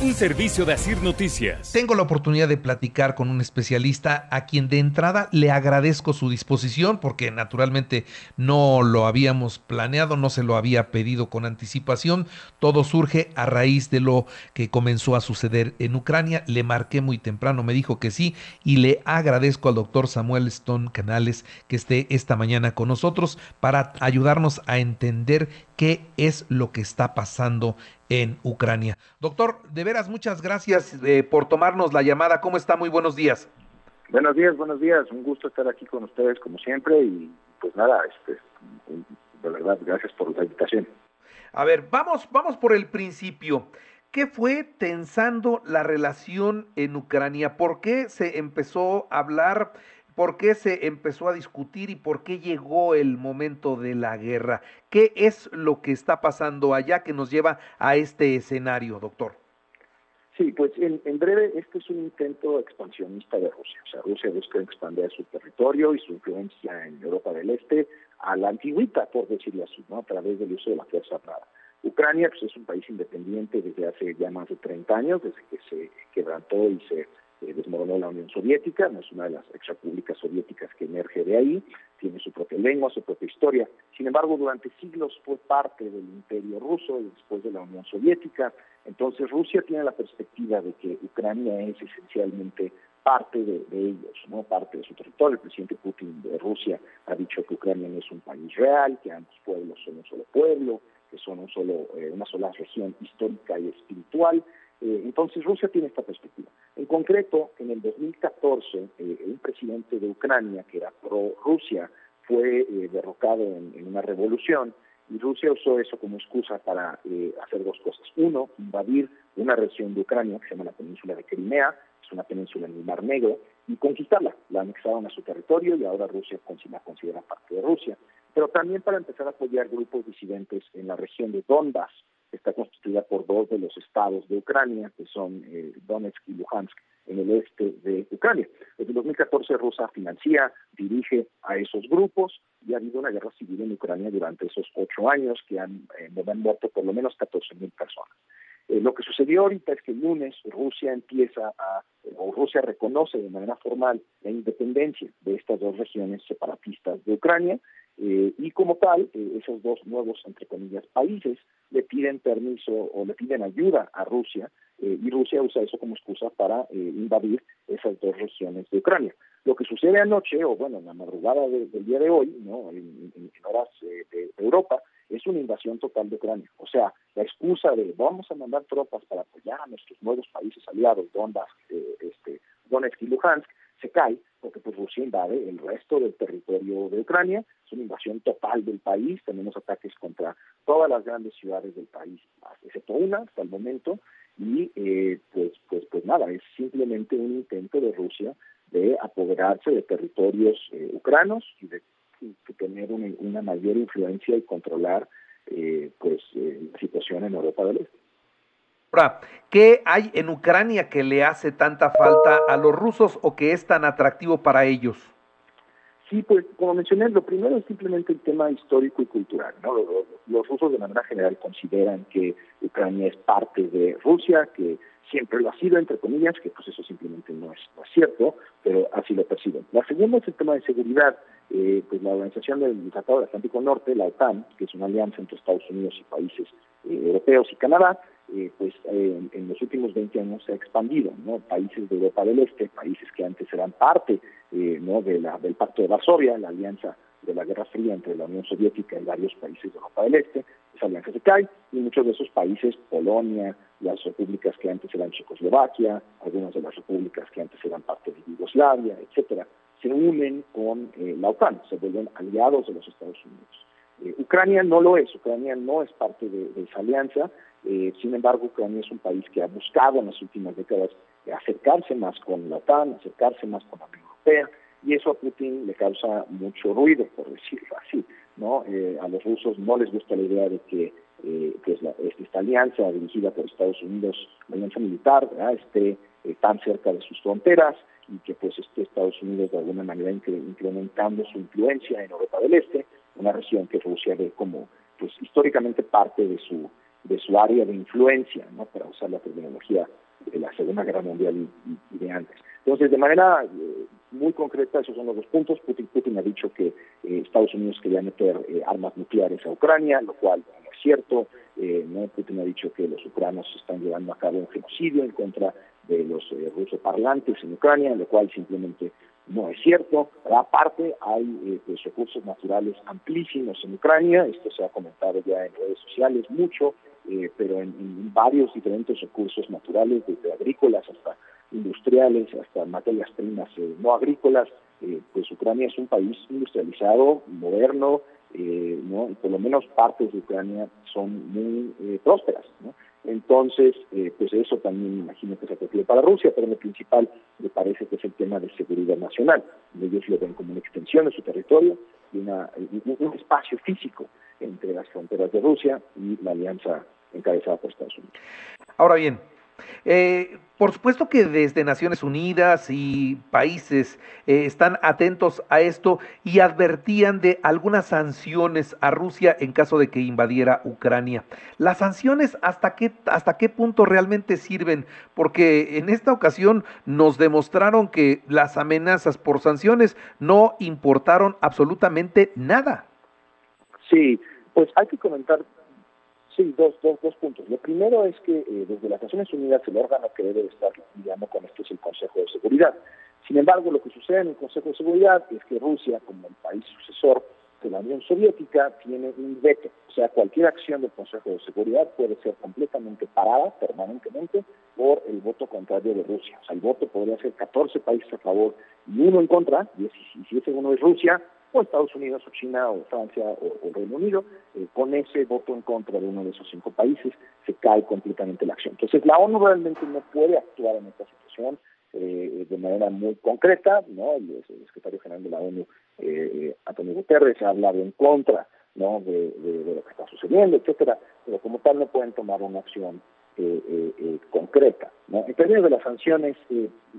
Un servicio de Asir Noticias. Tengo la oportunidad de platicar con un especialista a quien de entrada le agradezco su disposición porque naturalmente no lo habíamos planeado, no se lo había pedido con anticipación. Todo surge a raíz de lo que comenzó a suceder en Ucrania. Le marqué muy temprano, me dijo que sí y le agradezco al doctor Samuel Stone Canales que esté esta mañana con nosotros para ayudarnos a entender qué es lo que está pasando en Ucrania. Doctor, de veras, muchas gracias eh, por tomarnos la llamada. ¿Cómo está? Muy buenos días. Buenos días, buenos días. Un gusto estar aquí con ustedes como siempre y pues nada, este, de verdad, gracias por la invitación. A ver, vamos, vamos por el principio. ¿Qué fue tensando la relación en Ucrania? ¿Por qué se empezó a hablar por qué se empezó a discutir y por qué llegó el momento de la guerra. ¿Qué es lo que está pasando allá que nos lleva a este escenario, doctor? Sí, pues en, breve, este es un intento expansionista de Rusia. O sea, Rusia busca expandir su territorio y su influencia en Europa del Este a la antigüita, por decirlo así, ¿no? a través del uso de la fuerza armada. Ucrania pues, es un país independiente desde hace ya más de 30 años, desde que se quebrantó y se desmoronó la Unión Soviética, no es una de las exrepúblicas soviéticas que emerge de ahí, tiene su propia lengua, su propia historia. Sin embargo, durante siglos fue parte del imperio ruso y después de la Unión Soviética. Entonces Rusia tiene la perspectiva de que Ucrania es esencialmente parte de, ellos, no parte de su territorio. El presidente Putin de Rusia ha dicho que Ucrania no es un país real, que ambos pueblos son un solo pueblo, que son un solo, eh, una sola región histórica y espiritual. Eh, entonces Rusia tiene esta perspectiva. En concreto, en el 2014, eh, un presidente de Ucrania, que era pro-Rusia, fue eh, derrocado en, una revolución y Rusia usó eso como excusa para hacer dos cosas. Uno, invadir una región de Ucrania que se llama la península de Crimea, es una península en el Mar Negro, y conquistarla. La anexaron a su territorio y ahora Rusia la considera parte de Rusia. Pero también para empezar a apoyar grupos disidentes en la región de Donbass, está constituida por dos de los estados de Ucrania, que son eh, Donetsk y Luhansk, en el este de Ucrania. Desde 2014 Rusia financia, dirige a esos grupos y ha habido una guerra civil en Ucrania durante esos ocho años que han, eh, han muerto por lo menos 14.000 personas. Eh, lo que sucedió ahorita es que el lunes Rusia empieza a, o Rusia reconoce de manera formal la independencia de estas dos regiones separatistas de Ucrania eh, y como tal, eh, esos dos nuevos, entre comillas, países le piden permiso o le piden ayuda a Rusia y Rusia usa eso como excusa para invadir esas dos regiones de Ucrania. Lo que sucede anoche, o bueno, en la madrugada del día de hoy, ¿no? en, horas de, Europa, es una invasión total de Ucrania. O sea, la excusa de vamos a mandar tropas para apoyar a nuestros nuevos países aliados, Donbass, este, Donetsk y Luhansk, se cae porque pues Rusia invade el resto del territorio de Ucrania, es una invasión total del país, tenemos ataques contra todas las grandes ciudades del país, excepto una hasta el momento, y eh, pues, pues, pues nada, es simplemente un intento de Rusia de apoderarse de territorios eh, ucranos y de, tener una, mayor influencia y controlar eh, pues la situación en Europa del Este. Ahora, ¿qué hay en Ucrania que le hace tanta falta a los rusos o que es tan atractivo para ellos? Sí, pues como mencioné, lo primero es simplemente el tema histórico y cultural. ¿no? Los, rusos de manera general consideran que Ucrania es parte de Rusia, que siempre lo ha sido, entre comillas, que pues eso simplemente no es, cierto, pero así lo perciben. La segunda es el tema de seguridad. Eh, pues la Organización del Tratado del Atlántico Norte, la OTAN, que es una alianza entre Estados Unidos y países eh, europeos y Canadá, eh, pues eh, en los últimos 20 años se ha expandido, ¿no? Países de Europa del Este, países que antes eran parte, eh, ¿no? De la, del Pacto de Varsovia, la alianza de la Guerra Fría entre la Unión Soviética y varios países de Europa del Este, esa alianza se cae y muchos de esos países, Polonia, las repúblicas que antes eran Checoslovaquia, algunas de las repúblicas que antes eran parte de Yugoslavia, etcétera, se unen con eh, la OTAN, se vuelven aliados de los Estados Unidos. Eh, Ucrania no lo es, Ucrania no es parte de, esa alianza, eh, sin embargo Ucrania es un país que ha buscado en las últimas décadas acercarse más con la OTAN, acercarse más con la Unión Europea, y eso a Putin le causa mucho ruido, por decirlo así. ¿No? a los rusos no les gusta la idea de que pues esta alianza dirigida por Estados Unidos, la alianza militar, esté tan cerca de sus fronteras, y que pues esté Estados Unidos de alguna manera incrementando su influencia en Europa del Este, una región que Rusia ve como pues históricamente parte de su de su área de influencia, ¿no? para usar la terminología de la Segunda Guerra Mundial y, de antes. Entonces, de manera eh, muy concreta, esos son los dos puntos. Putin, Putin ha dicho que eh, Estados Unidos quería meter eh, armas nucleares a Ucrania, lo cual no es cierto. ¿no? Putin ha dicho que los ucranianos están llevando a cabo un genocidio en contra de los eh, rusoparlantes en Ucrania, lo cual simplemente no es cierto. Aparte, hay eh, pues, recursos naturales amplísimos en Ucrania, esto se ha comentado ya en redes sociales mucho, eh, pero en, varios diferentes recursos naturales, desde agrícolas hasta industriales, hasta materias primas no agrícolas, pues Ucrania es un país industrializado, moderno, ¿no? y por lo menos partes de Ucrania son muy prósperas. ¿no? Entonces, eh, pues eso también me imagino que se apropió para Rusia, pero lo principal me parece que es el tema de seguridad nacional. Ellos lo ven como una extensión de su territorio y una, un espacio físico entre las fronteras de Rusia y la alianza encabezada por Estados Unidos. Ahora bien, eh, por supuesto que desde Naciones Unidas y países eh, están atentos a esto y advertían de algunas sanciones a Rusia en caso de que invadiera Ucrania. ¿Las sanciones hasta qué, hasta qué punto realmente sirven? Porque en esta ocasión nos demostraron que las amenazas por sanciones no importaron absolutamente nada. Sí, pues hay que comentar Sí, dos, dos, dos puntos. Lo primero es que eh, desde las Naciones Unidas el órgano que debe estar lidiando con esto es el Consejo de Seguridad. Sin embargo, lo que sucede en el Consejo de Seguridad es que Rusia, como el país sucesor de la Unión Soviética, tiene un veto. O sea, cualquier acción del Consejo de Seguridad puede ser completamente parada permanentemente por el voto contrario de Rusia. O sea, el voto podría ser 14 países a favor y uno en contra, y si ese uno es Rusia, o Estados Unidos o China o Francia o, Reino Unido, eh, con ese voto en contra de uno de esos cinco países se cae completamente la acción. Entonces la ONU realmente no puede actuar en esta situación eh, de manera muy concreta, ¿no? El, secretario general de la ONU, eh, Antonio Guterres, ha hablado en contra ¿no? De, lo que está sucediendo, etcétera, pero como tal no pueden tomar una acción concreta. ¿no? En términos de las sanciones,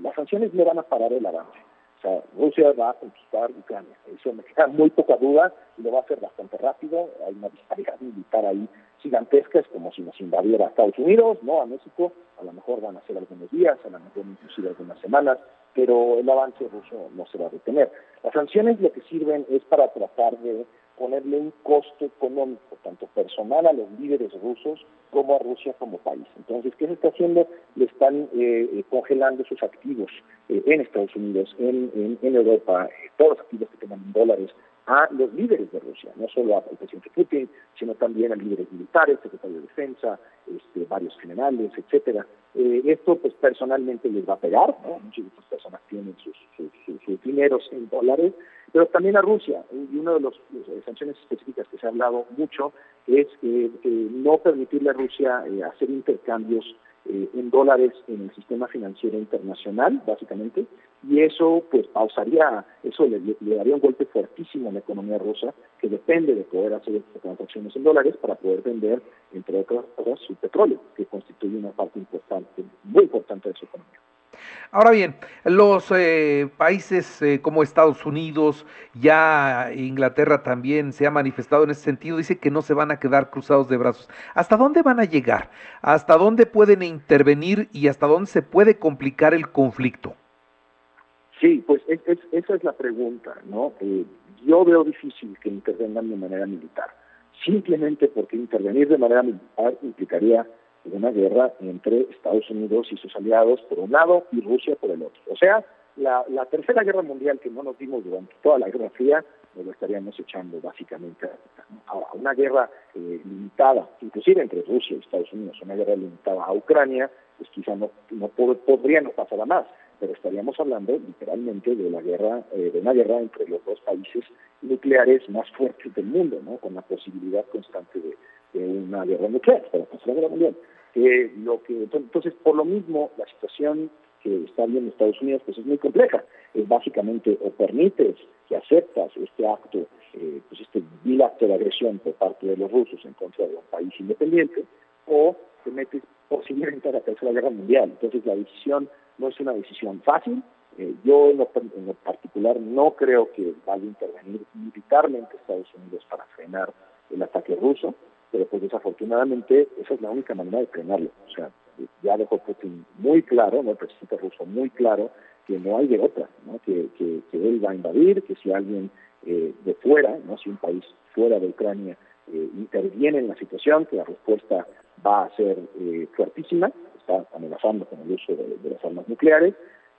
las sanciones no van a parar el avance. O sea, Rusia va a conquistar Ucrania. Eso me queda muy poca duda y lo va a hacer bastante rápido. Hay una disparidad militar ahí gigantesca, es como si nos invadiera a Estados Unidos, no a México. A lo mejor van a ser algunos días, a lo mejor inclusive algunas semanas, pero el avance ruso no se va a detener. Las sanciones lo que sirven es para tratar de ponerle un costo económico, tanto personal a los líderes rusos como a Rusia como país. Entonces, ¿qué se está haciendo? Le están eh, eh, congelando sus activos eh, en Estados Unidos, en, en, Europa, todos los activos que tengan dólares a los líderes de Rusia, no solo al presidente Putin, sino también a líderes militares, secretario de defensa, este, varios generales, etcétera. esto, pues, personalmente les va a pegar, ¿no? Muchas de estas personas tienen sus, sus, sus dineros en dólares, pero también a Rusia. Y una de las sanciones específicas que se ha hablado mucho es eh, no permitirle a Rusia eh, hacer intercambios eh, en dólares en el sistema financiero internacional, básicamente, y eso pues pausaría, eso le, daría un golpe fuertísimo a la economía rusa, que depende de poder hacer transacciones en dólares para poder vender, entre otras cosas, su petróleo, que constituye una parte importante, muy importante de su economía. Ahora bien, los eh, países eh, como Estados Unidos, ya Inglaterra también se ha manifestado en ese sentido, dice que no se van a quedar cruzados de brazos. ¿Hasta dónde van a llegar? ¿Hasta dónde pueden intervenir y hasta dónde se puede complicar el conflicto? Sí, pues esa es la pregunta, ¿no? Eh, yo veo difícil que intervengan de manera militar, simplemente porque intervenir de manera militar implicaría una guerra entre Estados Unidos y sus aliados por un lado y Rusia por el otro. O sea, la, tercera guerra mundial que no nos dimos durante toda la Guerra Fría, nos lo estaríamos echando básicamente a, una guerra eh, limitada, inclusive entre Rusia y Estados Unidos, una guerra limitada a Ucrania, pues quizá no, no podría no pasar a más. pero estaríamos hablando literalmente de la guerra, eh, de una guerra entre los dos países nucleares más fuertes del mundo, ¿no? Con la posibilidad constante de, una guerra nuclear, pasar la guerra mundial. lo que, entonces, por lo mismo, la situación que está bien en Estados Unidos pues es muy compleja. Es básicamente o permites que aceptas este acto, eh, pues este vil acto de agresión por parte de los rusos en contra de un país independiente, o te metes posiblemente a la Tercera Guerra Mundial. Entonces la decisión no es una decisión fácil. Eh, yo en lo, particular no creo que vaya a intervenir militarmente Estados Unidos para frenar el ataque ruso, pero pues desafortunadamente esa es la única manera de frenarlo. O sea, ya dejó Putin muy claro, ¿no? el presidente ruso muy claro, que no hay de otra, ¿no? que, que, él va a invadir, que si alguien eh, de fuera, no si un país fuera de Ucrania eh, interviene en la situación, que la respuesta va a ser eh, fuertísima, está amenazando con el uso de, las armas nucleares,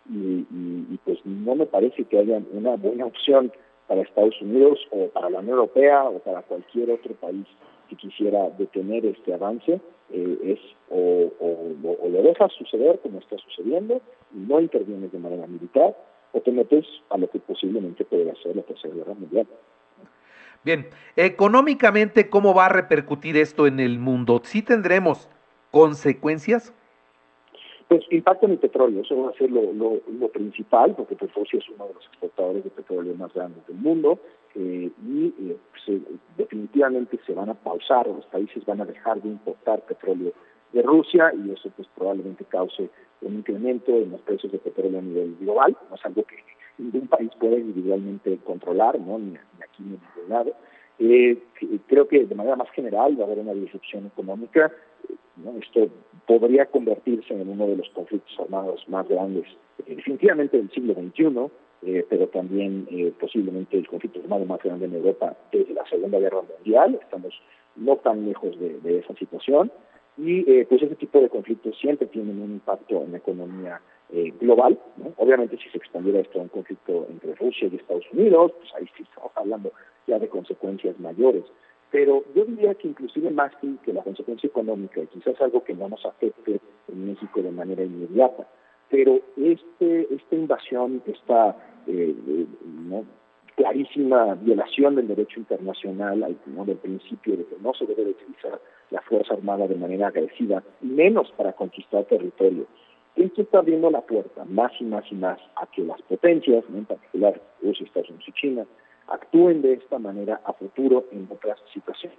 y, y, pues no me parece que haya una buena opción para Estados Unidos o para la Unión Europea o para cualquier otro país que quisiera detener este avance eh, es o, o, lo dejas suceder como está sucediendo y no intervienes de manera militar o te metes a lo que posiblemente puede ser la Tercera Guerra Mundial. Bien, económicamente, ¿cómo va a repercutir esto en el mundo? ¿Sí tendremos consecuencias? Pues impacto en el petróleo, eso va a ser lo, lo, lo principal, porque Rusia es uno de los exportadores de petróleo más grandes del mundo, eh, y eh, pues, definitivamente se van a pausar, los países van a dejar de importar petróleo de Rusia, y eso pues probablemente cause un incremento en los precios de petróleo a nivel global, no es algo que ningún país puede individualmente controlar, ¿no? ni, aquí ni en ningún lado. Eh, creo que de manera más general va a haber una disrupción económica esto podría convertirse en uno de los conflictos armados más grandes, eh, definitivamente del siglo XXI, eh, pero también eh, posiblemente el conflicto armado más grande en Europa desde la Segunda Guerra Mundial. Estamos no tan lejos de, esa situación. Y pues ese tipo de conflictos siempre tienen un impacto en la economía global. Obviamente si se expandiera esto a un conflicto entre Rusia y Estados Unidos, pues ahí sí estamos hablando ya de consecuencias mayores. Pero yo diría que inclusive más que, la consecuencia económica, y quizás algo que no nos afecte en México de manera inmediata, pero este, esta invasión, esta eh, eh, clarísima violación del derecho internacional, ¿no? del principio de que no se debe utilizar la Fuerza Armada de manera agresiva, menos para conquistar territorio. Esto está abriendo la puerta más y más y más a que las potencias, en particular Rusia, Estados Unidos y China, actúen de esta manera a futuro en otras situaciones.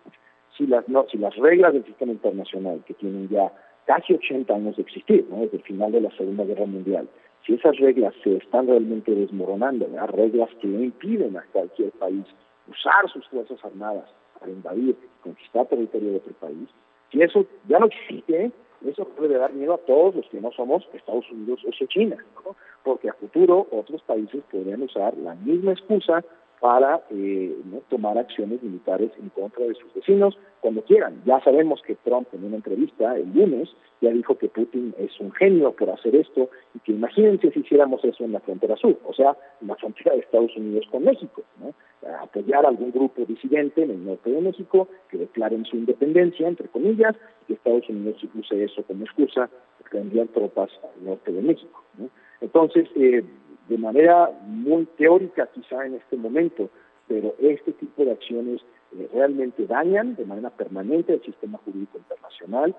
Si las, no, si las reglas del sistema internacional, que tienen ya casi 80 años de existir, ¿no? desde el final de la Segunda Guerra Mundial, si esas reglas se están realmente desmoronando, reglas que impiden a cualquier país usar sus fuerzas armadas para invadir y conquistar territorio de otro país, si eso ya no existe, eso puede dar miedo a todos los que no somos Estados Unidos o China, ¿no? porque a futuro otros países podrían usar la misma excusa para eh, tomar acciones militares en contra de sus vecinos cuando quieran. Ya sabemos que Trump en una entrevista el lunes ya dijo que Putin es un genio por hacer esto y que imagínense si hiciéramos eso en la frontera sur, o sea, en la frontera de Estados Unidos con México, ¿no? apoyar a algún grupo disidente en el norte de México que declaren su independencia, entre comillas, y Estados Unidos use eso como excusa para enviar tropas al norte de México. ¿no? Entonces, eh, de manera muy teórica quizá en este momento, pero este tipo de acciones eh, realmente dañan de manera permanente el sistema jurídico internacional,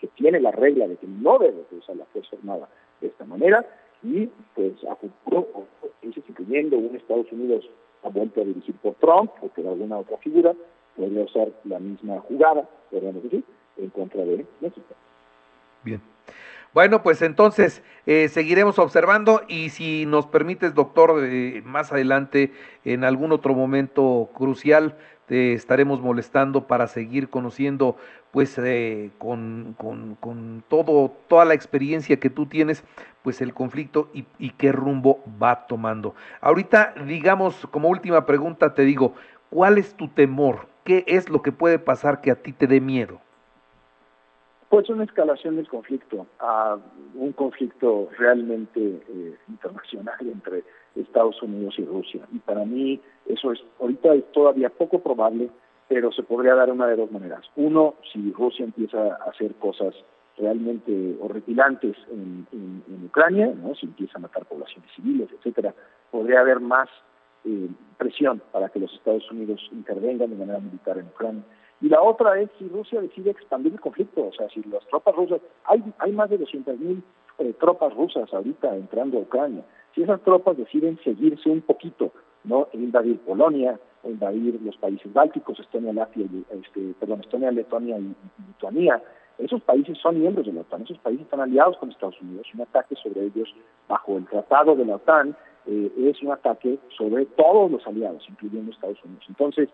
que, tiene la regla de que no debe usar la Fuerza Armada de esta manera, y pues a futuro, incluyendo un Estados Unidos ha vuelto a dirigir por Trump o por alguna otra figura, podría usar la misma jugada, podríamos en contra de México. Bien. Bueno, pues entonces eh, seguiremos observando y si nos permites, doctor, eh, más adelante, en algún otro momento crucial, te estaremos molestando para seguir conociendo, pues, eh, con, con, todo, toda la experiencia que tú tienes, pues, el conflicto y, y qué rumbo va tomando. Ahorita, digamos, como última pregunta, te digo, ¿cuál es tu temor? ¿Qué es lo que puede pasar que a ti te dé miedo? Pues una escalación del conflicto a un conflicto realmente eh, internacional entre Estados Unidos y Rusia. Y para mí eso es ahorita es todavía poco probable, pero se podría dar una de dos maneras. Uno, si Rusia empieza a hacer cosas realmente horripilantes en, en, Ucrania, ¿no? si empieza a matar poblaciones civiles, etcétera, podría haber más eh, presión para que los Estados Unidos intervengan de manera militar en Ucrania. Y la otra es si Rusia decide expandir el conflicto, o sea, si las tropas rusas, hay, hay más de 200.000 eh, tropas rusas ahorita entrando a Ucrania, si esas tropas deciden seguirse un poquito, ¿no? E invadir Polonia, o invadir los países bálticos, Estonia, Latvia, este, perdón, Estonia, Letonia y, Lituania, esos países son miembros de la OTAN, esos países están aliados con Estados Unidos. Un ataque sobre ellos bajo el tratado de la OTAN eh, es un ataque sobre todos los aliados, incluyendo Estados Unidos. Entonces,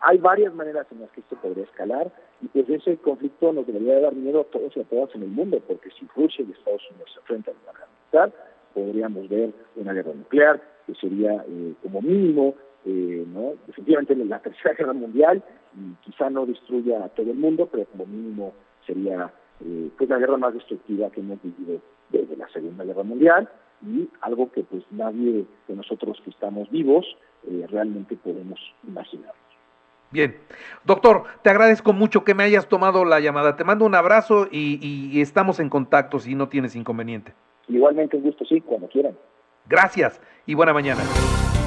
hay varias maneras en las que esto podría escalar y pues ese conflicto nos debería dar miedo a todos y a todas en el mundo, porque si Rusia y Estados Unidos se enfrentan a una guerra podríamos ver una guerra nuclear, que sería eh, como mínimo, eh, ¿no? definitivamente la tercera guerra mundial, y quizá no destruya a todo el mundo, pero como mínimo sería eh, pues la guerra más destructiva que hemos vivido desde la Segunda Guerra Mundial y algo que pues nadie de nosotros que estamos vivos eh, realmente podemos imaginar. Bien, doctor, te agradezco mucho que me hayas tomado la llamada. Te mando un abrazo y, estamos en contacto si no tienes inconveniente. Igualmente un gusto, sí, cuando quieran. Gracias y buena mañana.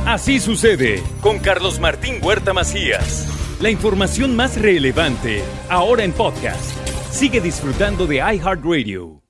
Así sucede con Carlos Martín Huerta Macías. La información más relevante ahora en podcast. Sigue disfrutando de iHeartRadio.